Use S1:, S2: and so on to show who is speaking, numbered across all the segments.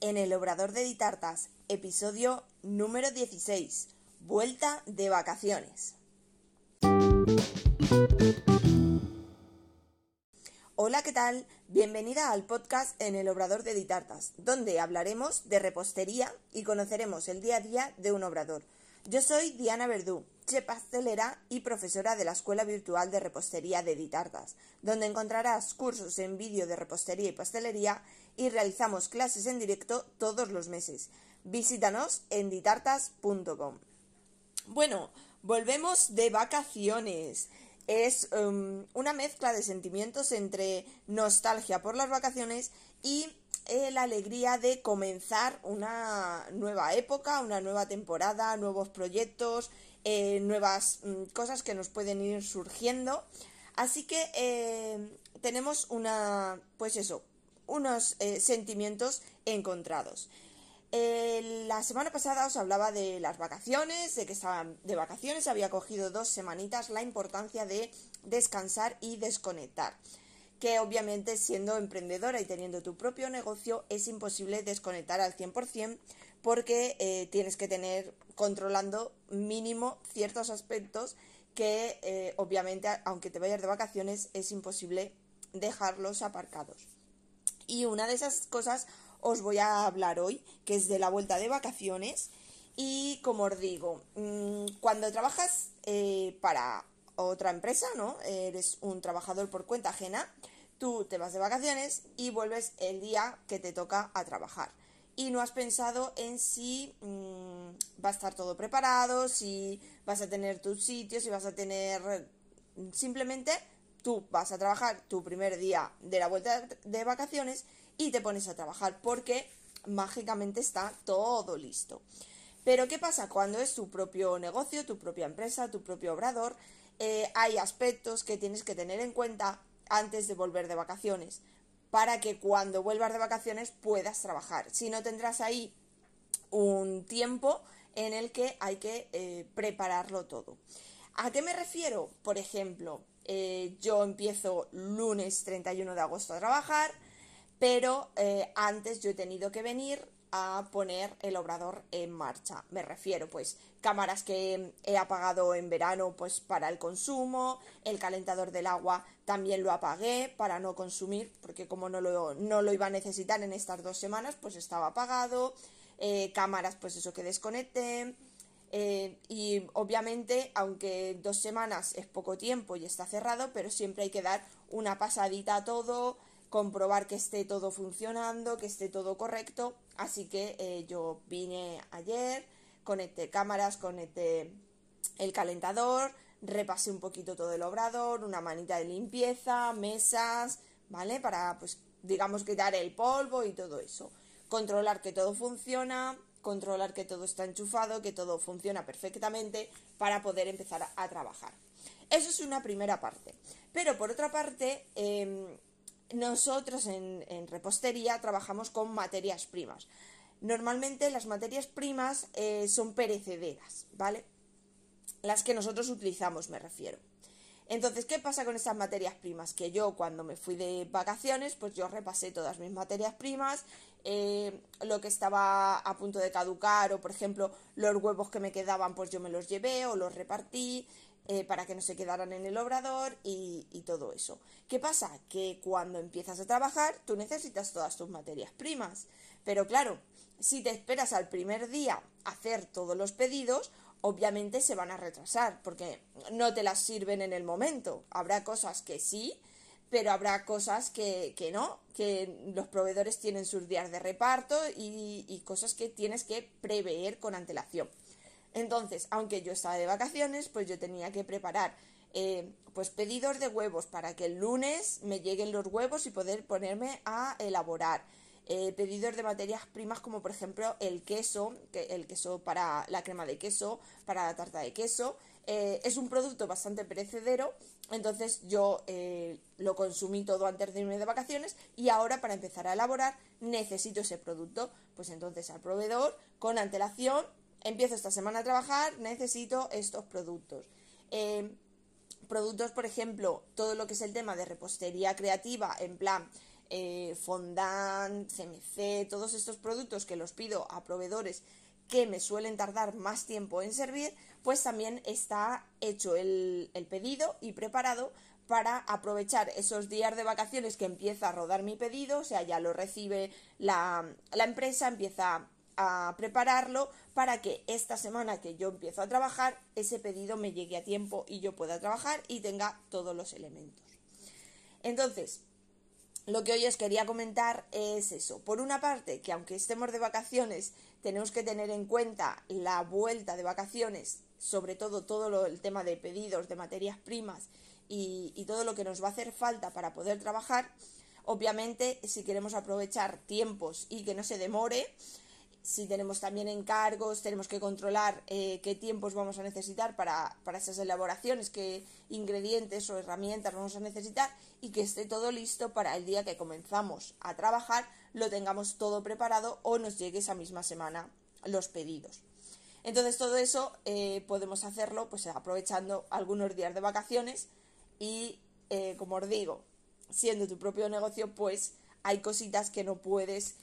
S1: en el Obrador de Ditartas, episodio número 16, Vuelta de vacaciones. Hola, ¿qué tal? Bienvenida al podcast en el Obrador de Ditartas, donde hablaremos de repostería y conoceremos el día a día de un obrador. Yo soy Diana Verdú, chef pastelera y profesora de la Escuela Virtual de Repostería de Ditartas, donde encontrarás cursos en vídeo de repostería y pastelería y realizamos clases en directo todos los meses. Visítanos en ditartas.com. Bueno, volvemos de vacaciones. Es um, una mezcla de sentimientos entre nostalgia por las vacaciones y eh, la alegría de comenzar una nueva época, una nueva temporada, nuevos proyectos, eh, nuevas mm, cosas que nos pueden ir surgiendo. Así que eh, tenemos una, pues eso, unos sentimientos encontrados. La semana pasada os hablaba de las vacaciones, de que estaba de vacaciones, había cogido dos semanitas, la importancia de descansar y desconectar. Que obviamente siendo emprendedora y teniendo tu propio negocio es imposible desconectar al 100% porque eh, tienes que tener controlando mínimo ciertos aspectos que obviamente aunque te vayas de vacaciones es imposible dejarlos aparcados. Y una de esas cosas os voy a hablar hoy, que es de la vuelta de vacaciones. Y como os digo, mm, cuando trabajas eh, para otra empresa, ¿no? Eres un trabajador por cuenta ajena, tú te vas de vacaciones y vuelves el día que te toca a trabajar. Y no has pensado en si mm, va a estar todo preparado, si vas a tener tus sitios, si vas a tener... Simplemente tú vas a trabajar tu primer día de la vuelta de vacaciones y te pones a trabajar porque mágicamente está todo listo. Pero ¿qué pasa cuando es tu propio negocio, tu propia empresa, tu propio obrador? Eh, hay aspectos que tienes que tener en cuenta antes de volver de vacaciones para que cuando vuelvas de vacaciones puedas trabajar. Si no tendrás ahí un tiempo en el que hay que eh, prepararlo todo. ¿A qué me refiero? Por ejemplo, eh, yo empiezo lunes 31 de agosto a trabajar, pero eh, antes yo he tenido que venir a poner el obrador en marcha. Me refiero, pues, cámaras que he apagado en verano, pues, para el consumo, el calentador del agua también lo apagué para no consumir, porque como no lo, no lo iba a necesitar en estas dos semanas, pues estaba apagado, eh, cámaras, pues eso que desconecté, eh, y obviamente, aunque dos semanas es poco tiempo y está cerrado, pero siempre hay que dar una pasadita a todo, comprobar que esté todo funcionando, que esté todo correcto. Así que eh, yo vine ayer, conecté cámaras, conecté el calentador, repasé un poquito todo el obrador, una manita de limpieza, mesas, ¿vale? Para, pues, digamos, quitar el polvo y todo eso. Controlar que todo funciona, controlar que todo está enchufado, que todo funciona perfectamente para poder empezar a, trabajar. Eso es una primera parte. Pero por otra parte, em, nosotros en, repostería trabajamos con materias primas. Normalmente las materias primas eh, son perecederas, ¿vale? Las que nosotros utilizamos, me refiero. Entonces, ¿qué pasa con estas materias primas? Que yo cuando me fui de vacaciones, pues yo repasé todas mis materias primas, eh, lo que estaba a punto de caducar o, por ejemplo, los huevos que me quedaban, pues yo me los llevé o los repartí eh, para que no se quedaran en el obrador y todo eso. ¿Qué pasa? Que cuando empiezas a trabajar, tú necesitas todas tus materias primas. Pero claro, si te esperas al primer día hacer todos los pedidos, obviamente se van a retrasar porque no te las sirven en el momento. Habrá cosas que sí, pero habrá cosas que, no, que los proveedores tienen sus días de reparto y, cosas que tienes que prever con antelación. Entonces, aunque yo estaba de vacaciones, pues yo tenía que preparar eh, pues pedidos de huevos para que el lunes me lleguen los huevos y poder ponerme a elaborar eh, pedidos de materias primas como por ejemplo el queso, que el queso para la crema de queso, para la tarta de queso. Eh, es un producto bastante perecedero, entonces yo eh, lo consumí todo antes de irme de vacaciones y ahora para empezar a elaborar necesito ese producto. Pues entonces al proveedor, con antelación, empiezo esta semana a trabajar, necesito estos productos. productos, por ejemplo, todo lo que es el tema de repostería creativa, en plan eh, fondant, CMC, todos estos productos que los pido a proveedores que me suelen tardar más tiempo en servir, pues también está hecho el, pedido y preparado para aprovechar esos días de vacaciones que empieza a rodar mi pedido, o sea, ya lo recibe la, la empresa, empieza a prepararlo para que esta semana que yo empiezo a trabajar, ese pedido me llegue a tiempo y yo pueda trabajar y tenga todos los elementos. Entonces, lo que hoy os quería comentar es eso. Por una parte, que aunque estemos de vacaciones, tenemos que tener en cuenta la vuelta de vacaciones, sobre todo todo el tema de pedidos de materias primas y, y todo lo que nos va a hacer falta para poder trabajar. Obviamente, si queremos aprovechar tiempos y que no se demore, si tenemos también encargos, tenemos que controlar eh, qué tiempos vamos a necesitar para, esas elaboraciones, qué ingredientes o herramientas vamos a necesitar y que esté todo listo para el día que comenzamos a trabajar, lo tengamos todo preparado o nos llegue esa misma semana los pedidos. Entonces todo eso eh, podemos hacerlo pues aprovechando algunos días de vacaciones y eh, como os digo, siendo tu propio negocio pues hay cositas que no puedes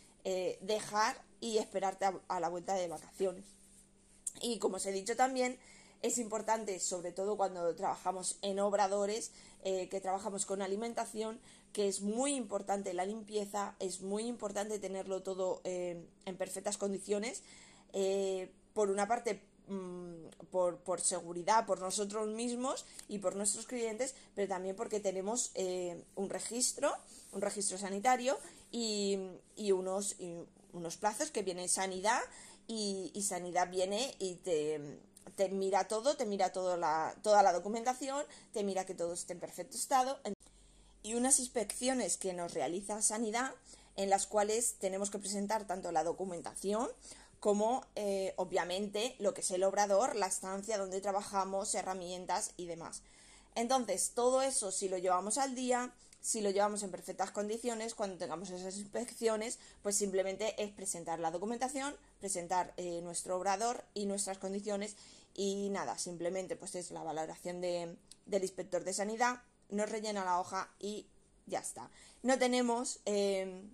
S1: dejar y esperarte a, la vuelta de vacaciones. Y como os he dicho también, es importante, sobre todo cuando trabajamos en obradores, eh, que trabajamos con alimentación, que es muy importante la limpieza, es muy importante tenerlo todo eh, en perfectas condiciones. Eh, por una parte, mm, por, por, seguridad, por nosotros mismos y por nuestros clientes, pero también porque tenemos un registro, un registro sanitario y, y unos, unos plazos que viene sanidad y, sanidad viene y te, te, mira todo, te mira toda la, toda la documentación, te mira que todo esté en perfecto estado y unas inspecciones que nos realiza sanidad en las cuales tenemos que presentar tanto la documentación como eh, obviamente lo que es el obrador, la estancia donde trabajamos, herramientas y demás. Entonces, todo eso si lo llevamos al día, si lo llevamos en perfectas condiciones, cuando tengamos esas inspecciones, pues simplemente es presentar la documentación, presentar eh, nuestro obrador y nuestras condiciones y nada, simplemente pues es la valoración de, del inspector de sanidad, nos rellena la hoja y ya está. No tenemos em,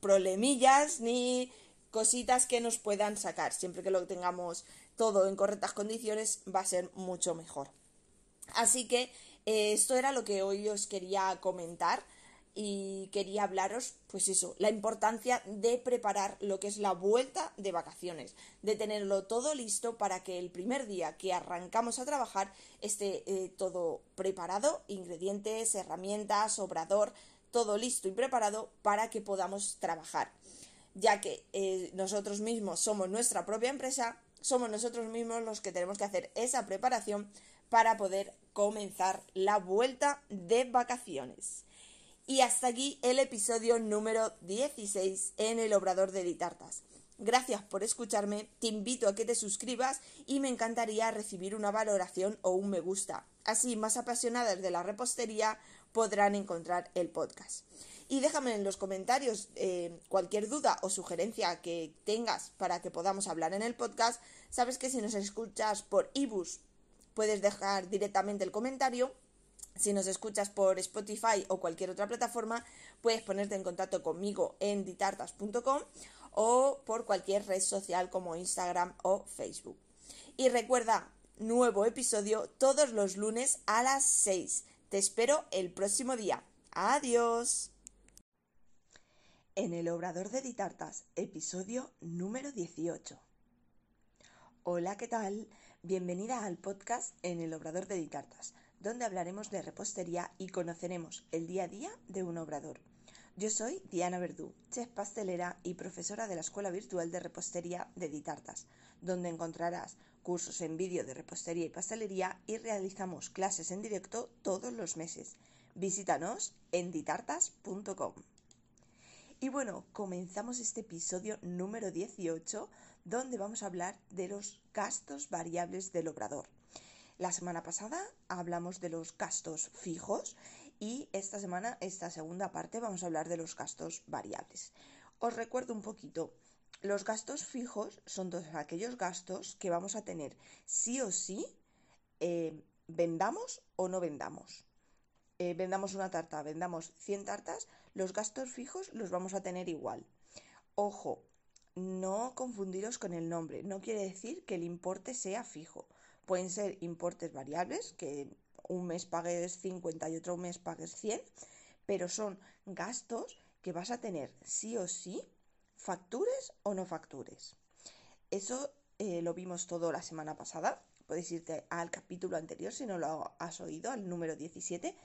S1: problemillas ni cositas que nos puedan sacar. Siempre que lo tengamos todo en correctas condiciones va a ser mucho mejor. Así que eh, esto era lo que hoy os quería comentar y quería hablaros, pues eso, la importancia de preparar lo que es la vuelta de vacaciones, de tenerlo todo listo para que el primer día que arrancamos a trabajar esté eh, todo preparado, ingredientes, herramientas, obrador, todo listo y preparado para que podamos trabajar, ya que eh, nosotros mismos somos nuestra propia empresa, somos nosotros mismos los que tenemos que hacer esa preparación para poder comenzar la vuelta de vacaciones. Y hasta aquí el episodio número 16 en el Obrador de Ditartas. Gracias por escucharme, te invito a que te suscribas y me encantaría recibir una valoración o un me gusta. Así más apasionadas de la repostería podrán encontrar el podcast. Y déjame en los comentarios eh, cualquier duda o sugerencia que tengas para que podamos hablar en el podcast. Sabes que si nos escuchas por ebooks puedes dejar directamente el comentario. Si nos escuchas por Spotify o cualquier otra plataforma, puedes ponerte en contacto conmigo en ditartas.com o por cualquier red social como Instagram o Facebook. Y recuerda, nuevo episodio todos los lunes a las 6. Te espero el próximo día. Adiós. En el Obrador de Ditartas, episodio número 18. Hola, ¿qué tal? Bienvenida al podcast en el Obrador de Ditartas, donde hablaremos de repostería y conoceremos el día a día de un obrador. Yo soy Diana Verdú, chef pastelera y profesora de la Escuela Virtual de Repostería de Ditartas, donde encontrarás cursos en vídeo de repostería y pastelería y realizamos clases en directo todos los meses. Visítanos en ditartas.com. Y bueno, comenzamos este episodio número 18 donde vamos a hablar de los gastos variables del obrador. La semana pasada hablamos de los gastos fijos y esta semana, esta segunda parte, vamos a hablar de los gastos variables. Os recuerdo un poquito, los gastos fijos son todos aquellos gastos que vamos a tener sí o sí, eh, vendamos o no vendamos. Eh, vendamos una tarta, vendamos 100 tartas, los gastos fijos los vamos a tener igual. Ojo, no confundiros con el nombre, no quiere decir que el importe sea fijo. Pueden ser importes variables, que un mes pagues 50 y otro mes pagues 100, pero son gastos que vas a tener sí o sí, factures o no factures. Eso eh, lo vimos todo la semana pasada. Puedes irte al capítulo anterior si no lo has oído, al número 17,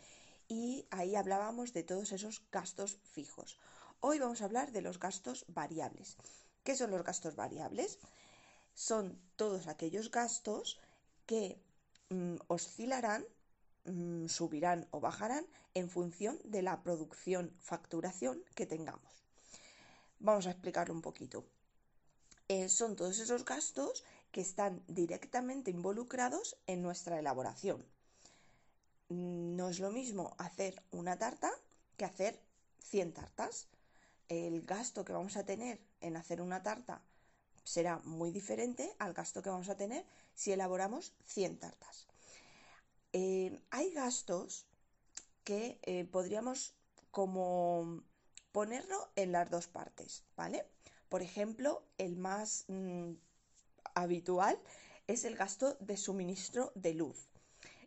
S1: y ahí hablábamos de todos esos gastos fijos. Hoy vamos a hablar de los gastos variables. ¿Qué son los gastos variables? Son todos aquellos gastos que mm, oscilarán Mm, subirán o bajarán en función de la producción, facturación que tengamos. Vamos a explicarlo un poquito. Eh, son todos esos gastos que están directamente involucrados en nuestra elaboración. No es lo mismo hacer una tarta que hacer 100 tartas. El gasto que vamos a tener en hacer una tarta será muy diferente al gasto que vamos a tener si elaboramos 100 tartas. Eh, hay gastos que eh, podríamos como ponerlo en las dos partes, ¿vale? Por ejemplo, el más mm, habitual es el gasto de suministro de luz.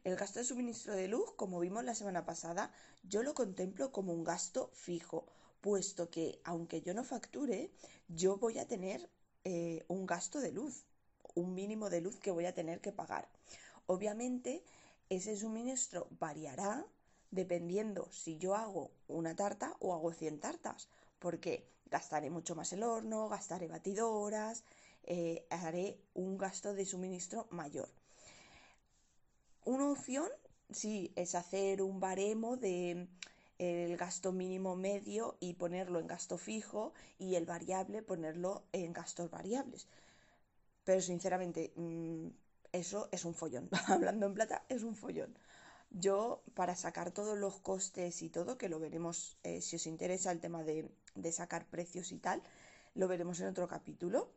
S1: El gasto de suministro de luz, como vimos la semana pasada, yo lo contemplo como un gasto fijo, puesto que aunque yo no facture, yo voy a tener eh, un gasto de luz, un mínimo de luz que voy a tener que pagar. Obviamente, ese suministro variará dependiendo si yo hago una tarta o hago 100 tartas, porque gastaré mucho más el horno, gastaré batidoras, eh, haré un gasto de suministro mayor. Una opción, sí, es hacer un baremo de el gasto mínimo medio y ponerlo en gasto fijo y el variable ponerlo en gastos variables. Pero sinceramente, mm, eso es un follón. Hablando en plata, es un follón. Yo, para sacar todos los costes y todo, que lo veremos eh, si os interesa el tema de, sacar precios y tal, lo veremos en otro capítulo.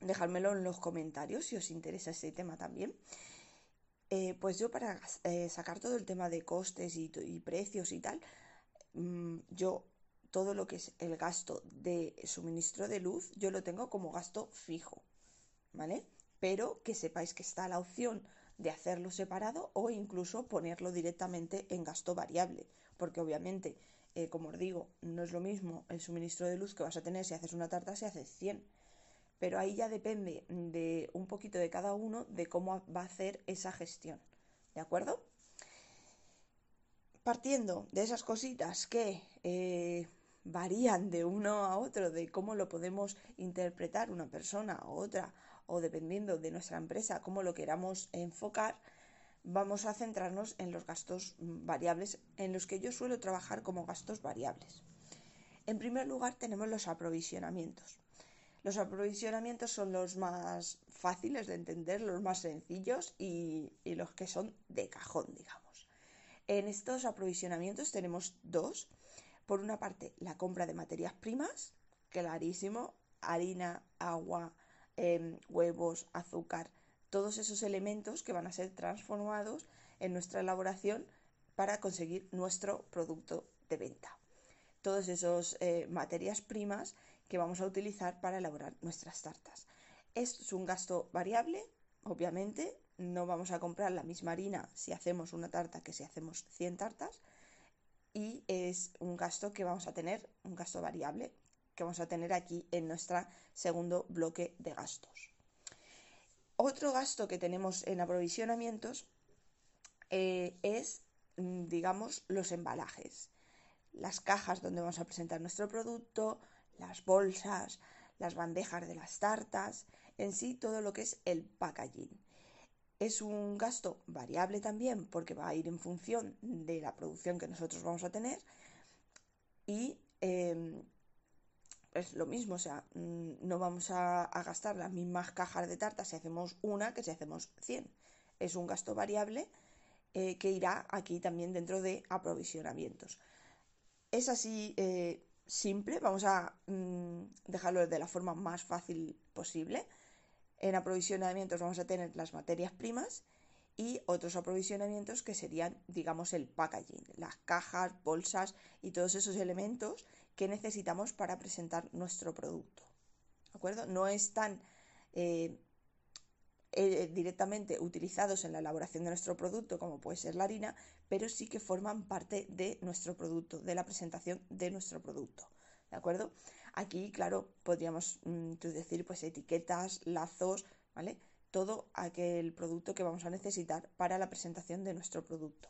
S1: Dejármelo en los comentarios si os interesa ese tema también. Eh, pues yo para eh, sacar todo el tema de costes y, precios y tal, mm, yo todo lo que es el gasto de suministro de luz, yo lo tengo como gasto fijo, ¿vale? pero que sepáis que está la opción de hacerlo separado o incluso ponerlo directamente en gasto variable, porque obviamente, eh, como os digo, no es lo mismo el suministro de luz que vas a tener si haces una tarta si haces 100, pero ahí ya depende de un poquito de cada uno de cómo va a hacer esa gestión, ¿de acuerdo? Partiendo de esas cositas que eh, varían de uno a otro, de cómo lo podemos interpretar una persona u otra, o dependiendo de nuestra empresa, cómo lo queramos enfocar, vamos a centrarnos en los gastos variables en los que yo suelo trabajar como gastos variables. En primer lugar tenemos los aprovisionamientos. Los aprovisionamientos son los más fáciles de entender, los más sencillos y, los que son de cajón, digamos. En estos aprovisionamientos tenemos dos. Por una parte, la compra de materias primas, clarísimo, harina, agua, Em, huevos, azúcar, todos esos elementos que van a ser transformados en nuestra elaboración para conseguir nuestro producto de venta. Todas esas eh, materias primas que vamos a utilizar para elaborar nuestras tartas. Es un gasto variable, obviamente, no vamos a comprar la misma harina si hacemos una tarta que si hacemos 100 tartas y es un gasto que vamos a tener, un gasto variable que vamos a tener aquí en nuestro segundo bloque de gastos. Otro gasto que tenemos en aprovisionamientos eh, es, mm, digamos, los embalajes. Las cajas donde vamos a presentar nuestro producto, las bolsas, las bandejas de las tartas, en sí todo lo que es el packaging. Es un gasto variable también porque va a ir en función de la producción que nosotros vamos a tener y em, es lo mismo, o sea, mm, no vamos a, gastar las mismas cajas de tarta si hacemos una que si hacemos 100. Es un gasto variable eh, que irá aquí también dentro de aprovisionamientos. Es así eh, simple, vamos a mm, dejarlo de la forma más fácil posible. En aprovisionamientos vamos a tener las materias primas y otros aprovisionamientos que serían, digamos, el packaging, las cajas, bolsas y todos esos elementos que necesitamos para presentar nuestro producto. ¿De acuerdo? No están eh, eh, directamente utilizados en la elaboración de nuestro producto, como puede ser la harina, pero sí que forman parte de nuestro producto, de la presentación de nuestro producto. ¿De acuerdo? Aquí, claro, podríamos mm, decir pues etiquetas, lazos, ¿vale? Todo aquel producto que vamos a necesitar para la presentación de nuestro producto.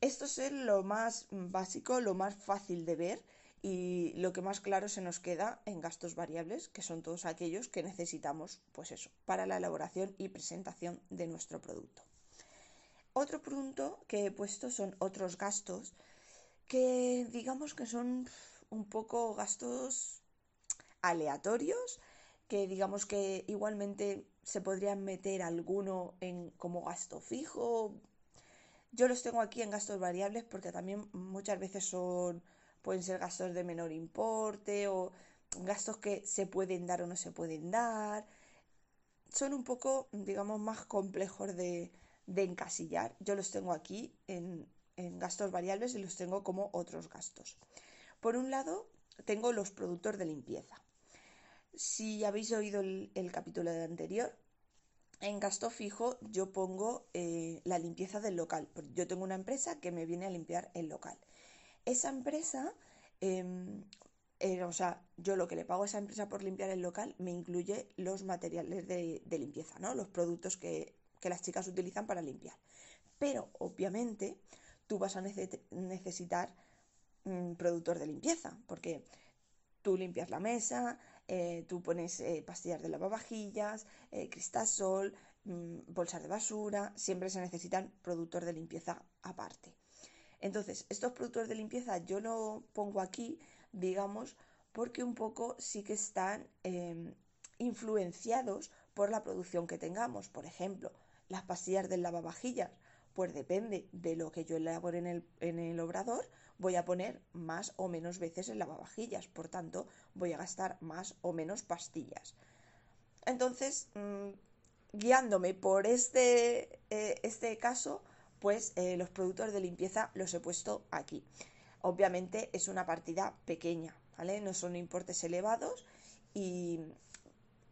S1: Esto es lo más básico, lo más fácil de ver y lo que más claro se nos queda en gastos variables, que son todos aquellos que necesitamos, pues eso, para la elaboración y presentación de nuestro producto. Otro punto que he puesto son otros gastos que digamos que son un poco gastos aleatorios, que digamos que igualmente se podrían meter alguno en como gasto fijo. Yo los tengo aquí en gastos variables porque también muchas veces son pueden ser gastos de menor importe o gastos que se pueden dar o no se pueden dar. Son un poco, digamos, más complejos de, encasillar. Yo los tengo aquí en, gastos variables y los tengo como otros gastos. Por un lado, tengo los productos de limpieza. Si habéis oído el, capítulo de anterior, en gasto fijo yo pongo eh, la limpieza del local. Yo tengo una empresa que me viene a limpiar el local esa empresa, em, eh, o sea, yo lo que le pago a esa empresa por limpiar el local me incluye los materiales de, limpieza, ¿no? Los productos que, las chicas utilizan para limpiar. Pero, obviamente, tú vas a necesitar un productor de limpieza, porque tú limpias la mesa, eh, tú pones eh, pastillas de lavavajillas, cristasol, mm, bolsas de basura, siempre se necesitan productos de limpieza aparte. Entonces, estos productos de limpieza yo no pongo aquí, digamos, porque un poco sí que están em, influenciados por la producción que tengamos. Por ejemplo, las pastillas del lavavajillas, pues depende de lo que yo elabore en el, obrador, voy a poner más o menos veces el lavavajillas, por tanto, voy a gastar más o menos pastillas. Entonces, mm, guiándome por este, eh, este caso, pues eh, los productos de limpieza los he puesto aquí. Obviamente es una partida pequeña, ¿vale? No son importes elevados y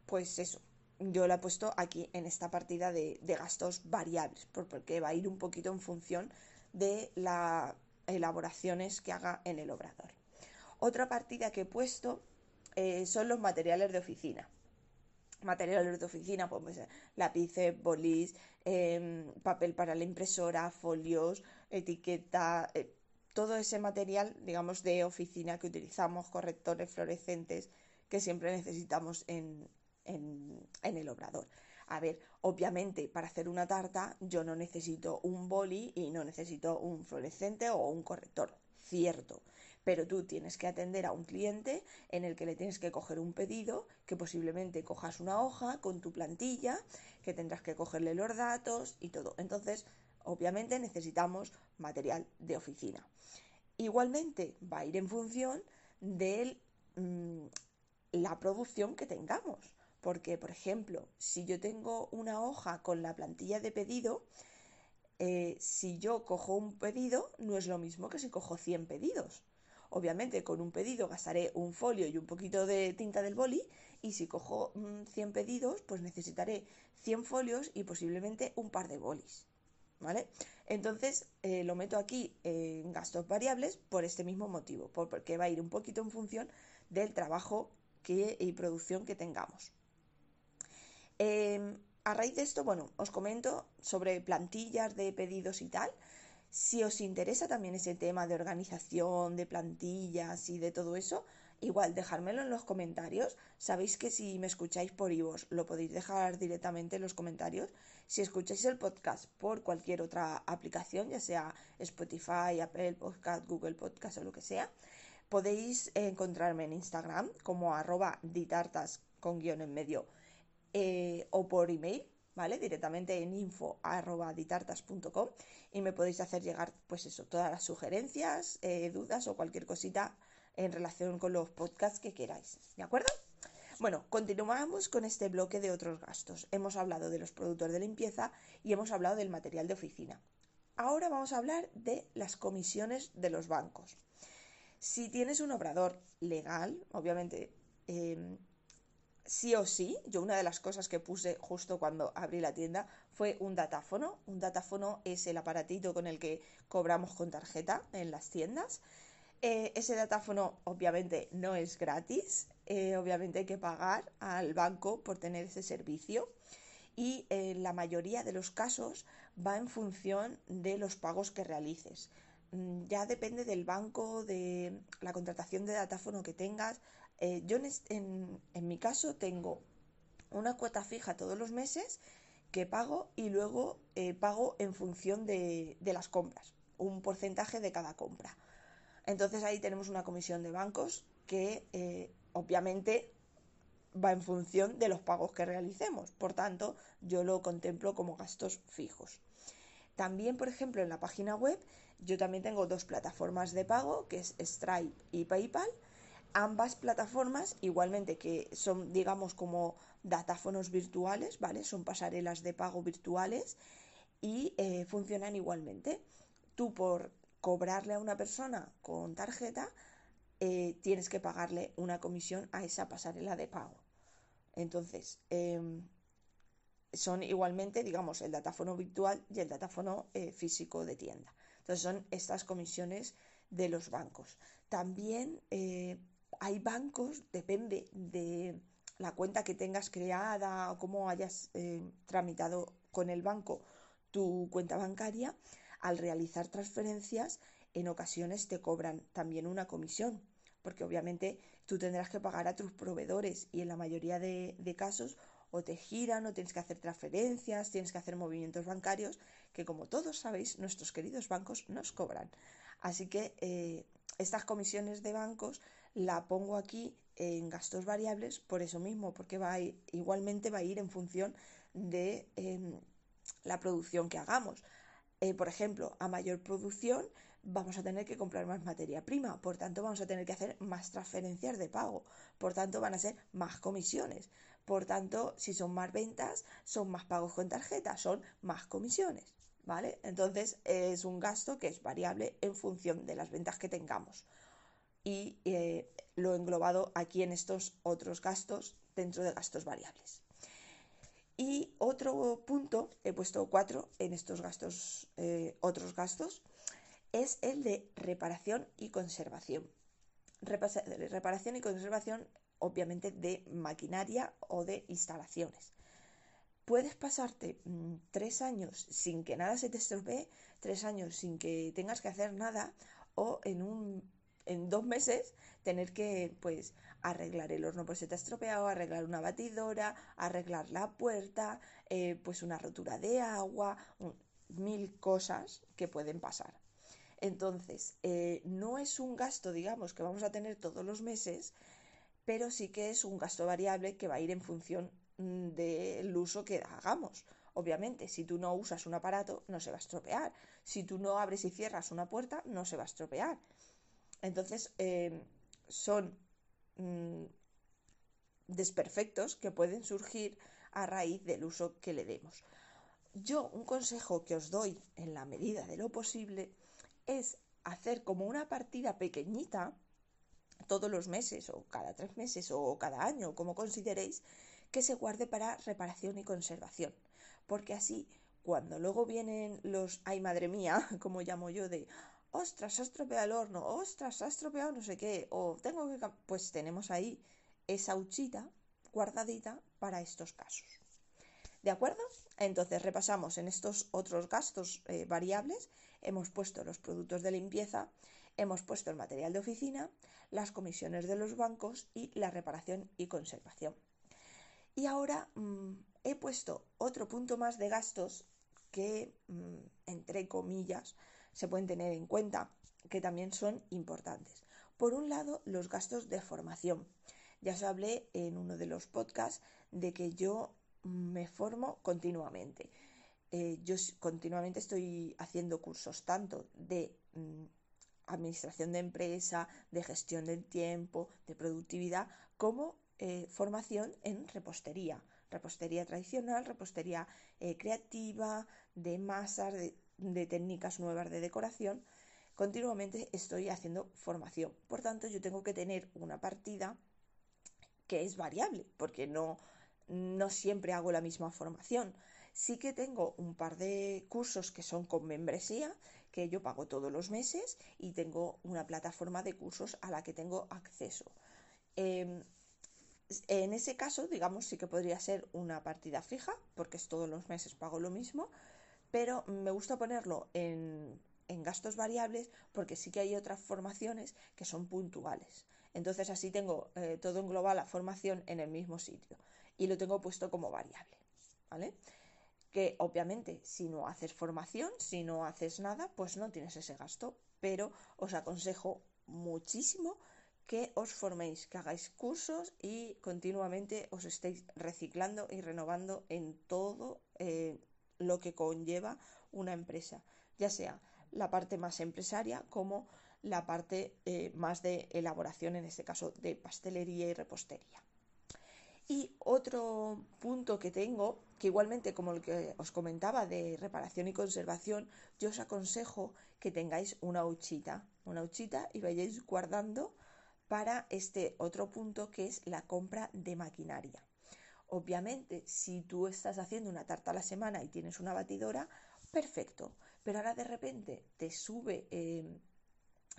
S1: pues eso, yo la he puesto aquí en esta partida de, gastos variables, porque va a ir un poquito en función de las elaboraciones que haga en el obrador. Otra partida que he puesto eh, son los materiales de oficina materiales de oficina, pues lápices, bolis, em, papel para la impresora, folios, etiqueta, eh, todo ese material, digamos, de oficina que utilizamos, correctores fluorescentes que siempre necesitamos en, en, en el obrador. A ver, obviamente para hacer una tarta yo no necesito un boli y no necesito un fluorescente o un corrector, cierto pero tú tienes que atender a un cliente en el que le tienes que coger un pedido, que posiblemente cojas una hoja con tu plantilla, que tendrás que cogerle los datos y todo. Entonces, obviamente necesitamos material de oficina. Igualmente va a ir en función de mm, la producción que tengamos. Porque, por ejemplo, si yo tengo una hoja con la plantilla de pedido, eh, si yo cojo un pedido, no es lo mismo que si cojo 100 pedidos. Obviamente con un pedido gastaré un folio y un poquito de tinta del boli y si cojo 100 mm, pedidos pues necesitaré 100 folios y posiblemente un par de bolis. ¿Vale? Entonces eh, lo meto aquí en gastos variables por este mismo motivo, porque va a ir un poquito en función del trabajo que, y producción que tengamos. Em, a raíz de esto, bueno, os comento sobre plantillas de pedidos y tal. Si os interesa también ese tema de organización, de plantillas y de todo eso, igual dejármelo en los comentarios. Sabéis que si me escucháis por iVoox lo podéis dejar directamente en los comentarios. Si escucháis el podcast por cualquier otra aplicación, ya sea Spotify, Apple Podcast, Google Podcast o lo que sea, podéis encontrarme en Instagram como arroba ditartas con guion en medio eh, o por email ¿vale? Directamente en info.ditartas.com y me podéis hacer llegar, pues eso, todas las sugerencias, eh, dudas o cualquier cosita en relación con los podcasts que queráis, ¿de acuerdo? Bueno, continuamos con este bloque de otros gastos. Hemos hablado de los productos de limpieza y hemos hablado del material de oficina. Ahora vamos a hablar de las comisiones de los bancos. Si tienes un obrador legal, obviamente em, sí o sí, yo una de las cosas que puse justo cuando abrí la tienda fue un datáfono. Un datáfono es el aparatito con el que cobramos con tarjeta en las tiendas. Eh, ese datáfono obviamente no es gratis, eh, obviamente hay que pagar al banco por tener ese servicio y en la mayoría de los casos va en función de los pagos que realices. Mm, ya depende del banco, de la contratación de datáfono que tengas. Eh, yo en, mi caso tengo una cuota fija todos los meses que pago y luego pago en función de, de las compras, un porcentaje de cada compra. Entonces ahí tenemos una comisión de bancos que eh, obviamente va en función de los pagos que realicemos. Por tanto, yo lo contemplo como gastos fijos. También, por ejemplo, en la página web yo también tengo dos plataformas de pago, que es Stripe y PayPal. Ambas plataformas, igualmente que son, digamos, como datáfonos virtuales, ¿vale? Son pasarelas de pago virtuales y eh, funcionan igualmente. Tú por cobrarle a una persona con tarjeta, eh, tienes que pagarle una comisión a esa pasarela de pago. Entonces, em, son igualmente, digamos, el datáfono virtual y el datáfono eh, físico de tienda. Entonces, son estas comisiones de los bancos. También hay bancos, depende de la cuenta que tengas creada o cómo hayas tramitado con el banco tu cuenta bancaria, al realizar transferencias en ocasiones te cobran también una comisión, porque obviamente tú tendrás que pagar a tus proveedores y en la mayoría de, casos o te giran o tienes que hacer transferencias, tienes que hacer movimientos bancarios, que como todos sabéis, nuestros queridos bancos nos cobran. Así que eh, estas comisiones de bancos la pongo aquí en gastos variables por eso mismo, porque va igualmente va a ir en función de em, la producción que hagamos. Eh, por ejemplo, a mayor producción vamos a tener que comprar más materia prima, por tanto vamos a tener que hacer más transferencias de pago, por tanto van a ser más comisiones, por tanto si son más ventas, son más pagos con tarjeta, son más comisiones, ¿vale? Entonces es un gasto que es variable en función de las ventas que tengamos y eh, lo englobado aquí en estos otros gastos dentro de gastos variables. Y otro punto, he puesto cuatro en estos eh, otros gastos, es el de reparación y conservación. reparación y conservación, obviamente, de maquinaria o de instalaciones. Puedes pasarte mm, tres años sin que nada se te estropee, tres años sin que tengas que hacer nada, o en un en dos meses tener que pues arreglar el horno pues se te ha estropeado, arreglar una batidora, arreglar la puerta, eh, pues una rotura de agua, mil cosas que pueden pasar. Entonces, eh, no es un gasto, digamos, que vamos a tener todos los meses, pero sí que es un gasto variable que va a ir en función mm, del uso que hagamos. Obviamente, si tú no usas un aparato, no se va a estropear. Si tú no abres y cierras una puerta, no se va a estropear. Entonces, eh, son mm, desperfectos que pueden surgir a raíz del uso que le demos. Yo un consejo que os doy en la medida de lo posible es hacer como una partida pequeñita todos los meses o cada tres meses o cada año, como consideréis, que se guarde para reparación y conservación. Porque así, cuando luego vienen los, ay madre mía, como llamo yo, de, ostras, ha estropeado el horno, ostras, ha estropeado no sé qué, o tengo que... Pues tenemos ahí esa huchita guardadita para estos casos. ¿De acuerdo? Entonces repasamos en estos otros gastos eh, variables, hemos puesto los productos de limpieza, hemos puesto el material de oficina, las comisiones de los bancos y la reparación y conservación. Y ahora mm, he puesto otro punto más de gastos que, mm, entre comillas, se pueden tener en cuenta, que también son importantes. Por un lado, los gastos de formación. Ya os hablé en uno de los podcasts de que yo me formo continuamente. Eh, yo continuamente estoy haciendo cursos tanto de mm, administración de empresa, de gestión del tiempo, de productividad, como eh, formación en repostería, repostería tradicional, repostería eh, creativa, de masas, de técnicas nuevas de decoración. Continuamente estoy haciendo formación. Por tanto, yo tengo que tener una partida que es variable, porque no, no siempre hago la misma formación. Sí que tengo un par de cursos que son con membresía, que yo pago todos los meses y tengo una plataforma de cursos a la que tengo acceso. Em, en ese caso, digamos, sí que podría ser una partida fija, porque es todos los meses pago lo mismo, pero me gusta ponerlo en, gastos variables porque sí que hay otras formaciones que son puntuales. Entonces así tengo eh, todo en global la formación en el mismo sitio y lo tengo puesto como variable. ¿Vale? que obviamente si no haces formación, si no haces nada, pues no tienes ese gasto, pero os aconsejo muchísimo que os forméis, que hagáis cursos y continuamente os estéis reciclando y renovando en todo eh, lo que conlleva una empresa, ya sea la parte más empresaria como la parte eh, más de elaboración, en este caso de pastelería y repostería. Y otro punto que tengo, que igualmente como el que os comentaba de reparación y conservación, yo os aconsejo que tengáis una una huchita y vayáis guardando para este otro punto que es la compra de maquinaria. Obviamente, si tú estás haciendo una tarta a la semana y tienes una batidora, perfecto, pero ahora de repente te sube eh,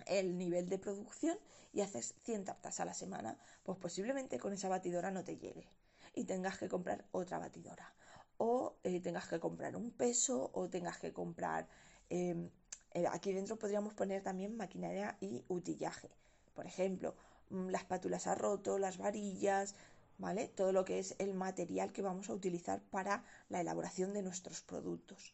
S1: el nivel de producción y haces 100 tartas a la semana, pues posiblemente con esa batidora no te llegue y tengas que comprar otra batidora. O eh, tengas que comprar un peso o tengas que comprar... Em, eh, aquí dentro podríamos poner también maquinaria y utillaje. Por ejemplo, mm, las pátulas a roto, las varillas, ¿vale? Todo lo que es el material que vamos a utilizar para la elaboración de nuestros productos.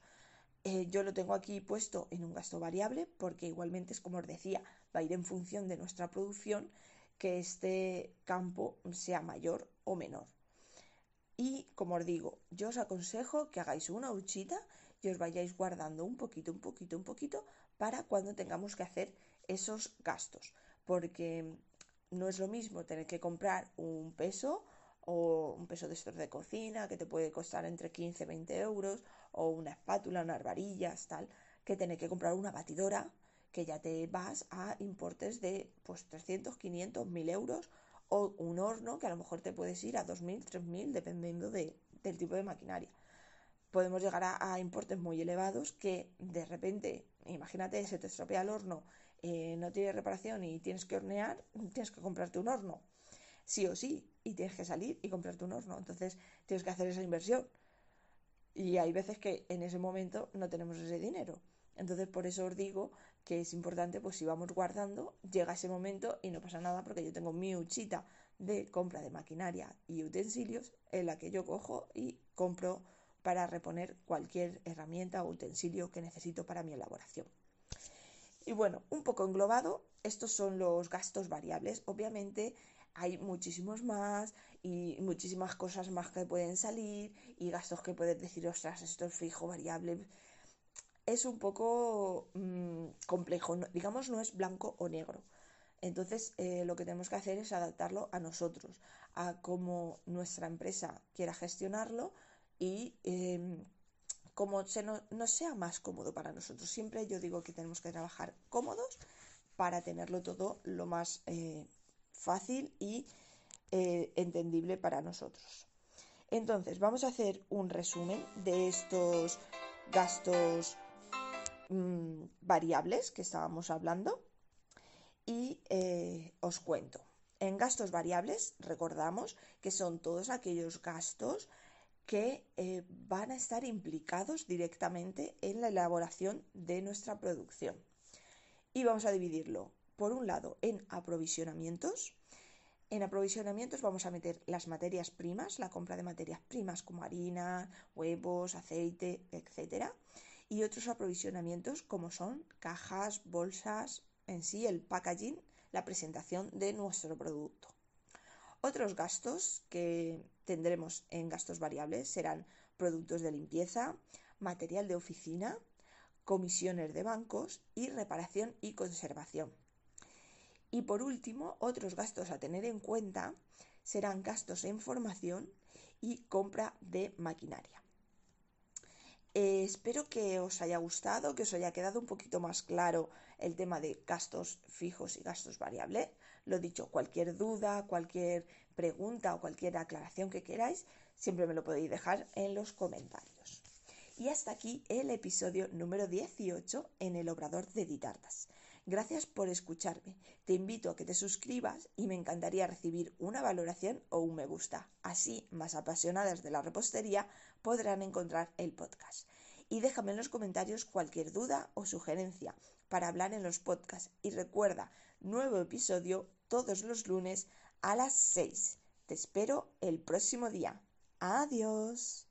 S1: Eh, yo lo tengo aquí puesto en un gasto variable porque igualmente es como os decía, va a ir en función de nuestra producción que este campo sea mayor o menor. Y como os digo, yo os aconsejo que hagáis una huchita y os vayáis guardando un poquito, un poquito, un poquito para cuando tengamos que hacer esos gastos. Porque no es lo mismo tener que comprar un peso o un peso de estos de cocina que te puede costar entre 15 y 20 euros o una espátula, unas varillas, tal, que tener que comprar una batidora que ya te vas a importes de pues 300, 500, 1000 euros o un horno que a lo mejor te puedes ir a 2000, 3000 dependiendo de, del tipo de maquinaria. Podemos llegar a, importes muy elevados que de repente, imagínate, se te estropea el horno, eh, no tiene reparación y tienes que hornear, tienes que comprarte un horno, sí o sí, y tienes que salir y comprarte un horno. Entonces tienes que hacer esa inversión. Y hay veces que en ese momento no tenemos ese dinero. Entonces por eso os digo que es importante, pues si vamos guardando, llega ese momento y no pasa nada porque yo tengo mi huchita de compra de maquinaria y utensilios en la que yo cojo y compro para reponer cualquier herramienta o utensilio que necesito para mi elaboración. Y bueno, un poco englobado, estos son los gastos variables. Obviamente hay muchísimos más y muchísimas cosas más que pueden salir y gastos que puedes decir, ostras, esto es fijo, variable. Es un poco mm, complejo, digamos, no es blanco o negro. Entonces, eh, lo que tenemos que hacer es adaptarlo a nosotros, a cómo nuestra empresa quiera gestionarlo y eh, como se no, sea más cómodo para nosotros. Siempre yo digo que tenemos que trabajar cómodos para tenerlo todo lo más eh, fácil y eh, entendible para nosotros. Entonces, vamos a hacer un resumen de estos gastos mm, variables que estábamos hablando y eh, os cuento. En gastos variables, recordamos que son todos aquellos gastos que eh, van a estar implicados directamente en la elaboración de nuestra producción. Y vamos a dividirlo por un lado, en aprovisionamientos. En aprovisionamientos vamos a meter las materias primas, la compra de materias primas como harina, huevos, aceite, etc. Y otros aprovisionamientos como son cajas, bolsas, en sí el packaging, la presentación de nuestro producto. Otros gastos que tendremos en gastos variables serán productos de limpieza, material de oficina, comisiones de bancos y reparación y conservación. Y por último, otros gastos a tener en cuenta serán gastos en formación y compra de maquinaria. Eh, espero que os haya gustado, que os haya quedado un poquito más claro el tema de gastos fijos y gastos variables. Lo dicho, cualquier duda, cualquier pregunta o cualquier aclaración que queráis, siempre me lo podéis dejar en los comentarios. Y hasta aquí el episodio número 18 en el Obrador de Ditartas. Gracias por escucharme. Te invito a que te suscribas y me encantaría recibir una valoración o un me gusta. Así, más apasionadas de la repostería podrán encontrar el podcast. Y déjame en los comentarios cualquier duda o sugerencia para hablar en los podcasts. Y recuerda, nuevo episodio todos los lunes a las 6. Te espero el próximo día. Adiós.